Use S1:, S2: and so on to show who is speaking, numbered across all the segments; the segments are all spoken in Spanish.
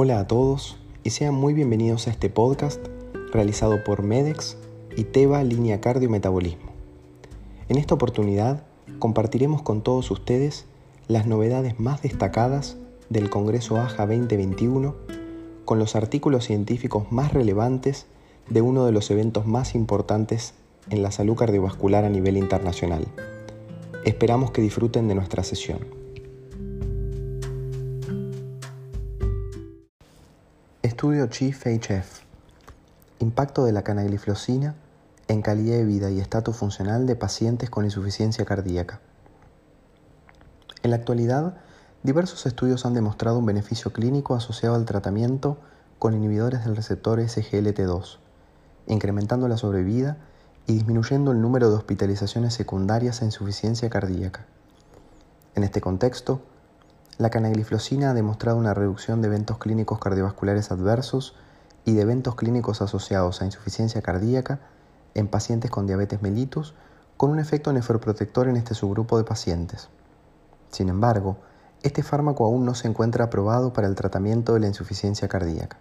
S1: Hola a todos y sean muy bienvenidos a este podcast realizado por MEDEX y TEVA Línea Cardio Metabolismo. En esta oportunidad compartiremos con todos ustedes las novedades más destacadas del Congreso AJA 2021 con los artículos científicos más relevantes de uno de los eventos más importantes en la salud cardiovascular a nivel internacional. Esperamos que disfruten de nuestra sesión. Estudio Chief HF. Impacto de la canagliflozina en calidad de vida y estatus funcional de pacientes con insuficiencia cardíaca. En la actualidad, diversos estudios han demostrado un beneficio clínico asociado al tratamiento con inhibidores del receptor SGLT2, incrementando la sobrevida y disminuyendo el número de hospitalizaciones secundarias a insuficiencia cardíaca. En este contexto, la canagliflozina ha demostrado una reducción de eventos clínicos cardiovasculares adversos y de eventos clínicos asociados a insuficiencia cardíaca en pacientes con diabetes mellitus con un efecto nefroprotector en este subgrupo de pacientes. Sin embargo, este fármaco aún no se encuentra aprobado para el tratamiento de la insuficiencia cardíaca.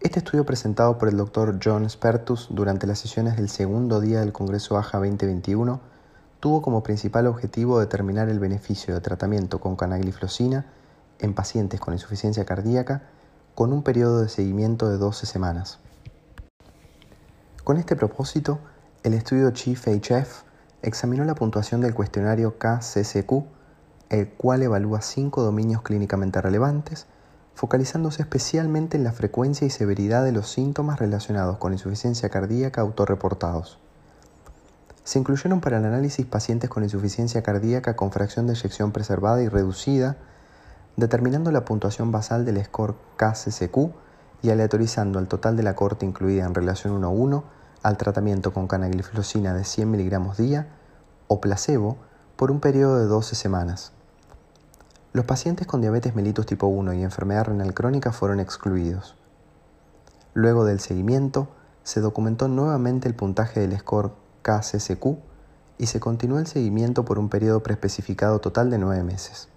S1: Este estudio presentado por el Dr. John Spertus durante las sesiones del segundo día del Congreso AJA 2021 tuvo como principal objetivo determinar el beneficio de tratamiento con canagliflozina en pacientes con insuficiencia cardíaca con un periodo de seguimiento de 12 semanas. Con este propósito, el estudio Chief HF examinó la puntuación del cuestionario KCCQ, el cual evalúa cinco dominios clínicamente relevantes, focalizándose especialmente en la frecuencia y severidad de los síntomas relacionados con insuficiencia cardíaca autorreportados. Se incluyeron para el análisis pacientes con insuficiencia cardíaca con fracción de eyección preservada y reducida, determinando la puntuación basal del score KCCQ y aleatorizando el total de la corte incluida en relación 1-1 al tratamiento con canagliflozina de 100 mg día o placebo por un periodo de 12 semanas. Los pacientes con diabetes mellitus tipo 1 y enfermedad renal crónica fueron excluidos. Luego del seguimiento, se documentó nuevamente el puntaje del score KCCQ y se continuó el seguimiento por un periodo preespecificado total de nueve meses.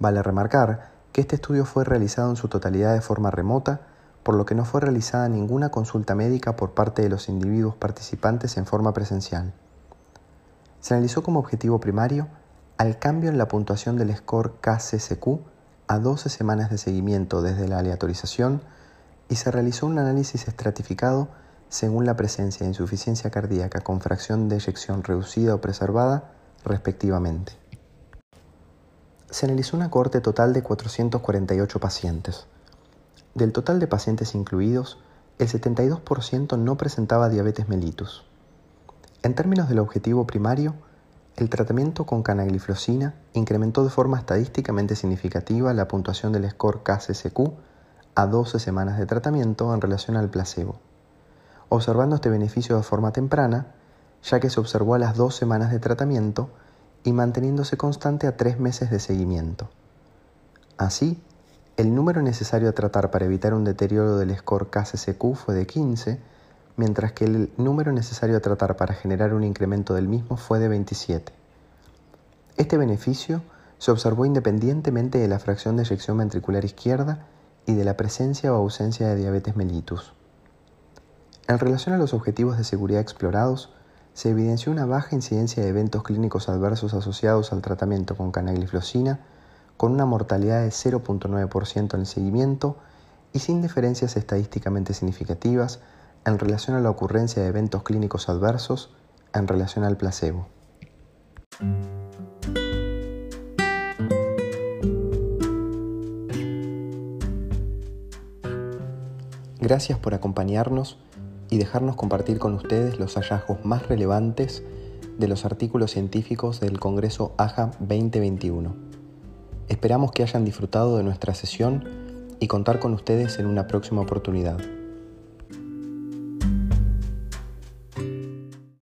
S1: Vale remarcar que este estudio fue realizado en su totalidad de forma remota, por lo que no fue realizada ninguna consulta médica por parte de los individuos participantes en forma presencial. Se analizó como objetivo primario al cambio en la puntuación del score KCCQ a 12 semanas de seguimiento desde la aleatorización y se realizó un análisis estratificado según la presencia de insuficiencia cardíaca con fracción de eyección reducida o preservada, respectivamente. Se analizó una cohorte total de 448 pacientes. Del total de pacientes incluidos, el 72% no presentaba diabetes mellitus. En términos del objetivo primario, el tratamiento con canagliflozina incrementó de forma estadísticamente significativa la puntuación del score KCCQ a 12 semanas de tratamiento en relación al placebo observando este beneficio de forma temprana, ya que se observó a las dos semanas de tratamiento y manteniéndose constante a tres meses de seguimiento. Así, el número necesario a tratar para evitar un deterioro del score KCCQ fue de 15, mientras que el número necesario a tratar para generar un incremento del mismo fue de 27. Este beneficio se observó independientemente de la fracción de eyección ventricular izquierda y de la presencia o ausencia de diabetes mellitus. En relación a los objetivos de seguridad explorados, se evidenció una baja incidencia de eventos clínicos adversos asociados al tratamiento con canagliflozina, con una mortalidad de 0.9% en el seguimiento y sin diferencias estadísticamente significativas en relación a la ocurrencia de eventos clínicos adversos en relación al placebo. Gracias por acompañarnos y dejarnos compartir con ustedes los hallazgos más relevantes de los artículos científicos del Congreso AJA 2021. Esperamos que hayan disfrutado de nuestra sesión y contar con ustedes en una próxima oportunidad.